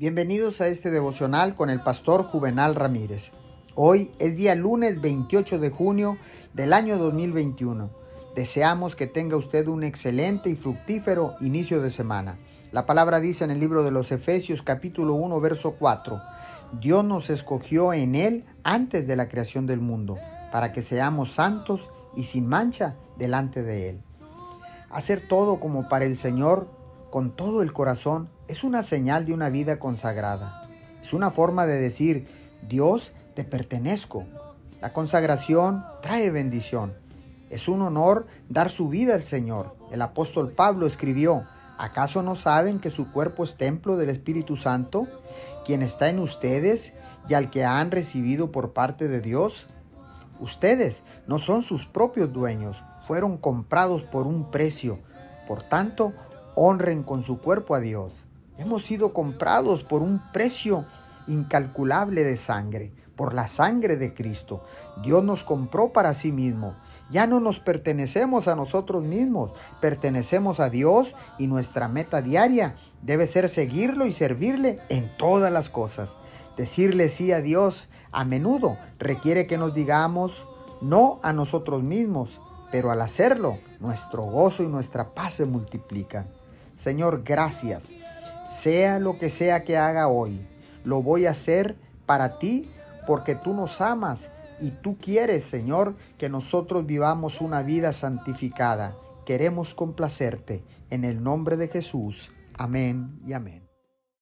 Bienvenidos a este devocional con el pastor Juvenal Ramírez. Hoy es día lunes 28 de junio del año 2021. Deseamos que tenga usted un excelente y fructífero inicio de semana. La palabra dice en el libro de los Efesios capítulo 1 verso 4, Dios nos escogió en Él antes de la creación del mundo, para que seamos santos y sin mancha delante de Él. Hacer todo como para el Señor con todo el corazón es una señal de una vida consagrada. Es una forma de decir, Dios, te pertenezco. La consagración trae bendición. Es un honor dar su vida al Señor. El apóstol Pablo escribió, ¿acaso no saben que su cuerpo es templo del Espíritu Santo, quien está en ustedes y al que han recibido por parte de Dios? Ustedes no son sus propios dueños, fueron comprados por un precio. Por tanto, honren con su cuerpo a Dios. Hemos sido comprados por un precio incalculable de sangre, por la sangre de Cristo. Dios nos compró para sí mismo. Ya no nos pertenecemos a nosotros mismos, pertenecemos a Dios y nuestra meta diaria debe ser seguirlo y servirle en todas las cosas. Decirle sí a Dios a menudo requiere que nos digamos no a nosotros mismos, pero al hacerlo, nuestro gozo y nuestra paz se multiplican. Señor, gracias sea lo que sea que haga hoy, lo voy a hacer para ti porque tú nos amas y tú quieres, Señor, que nosotros vivamos una vida santificada. Queremos complacerte en el nombre de Jesús. Amén y amén.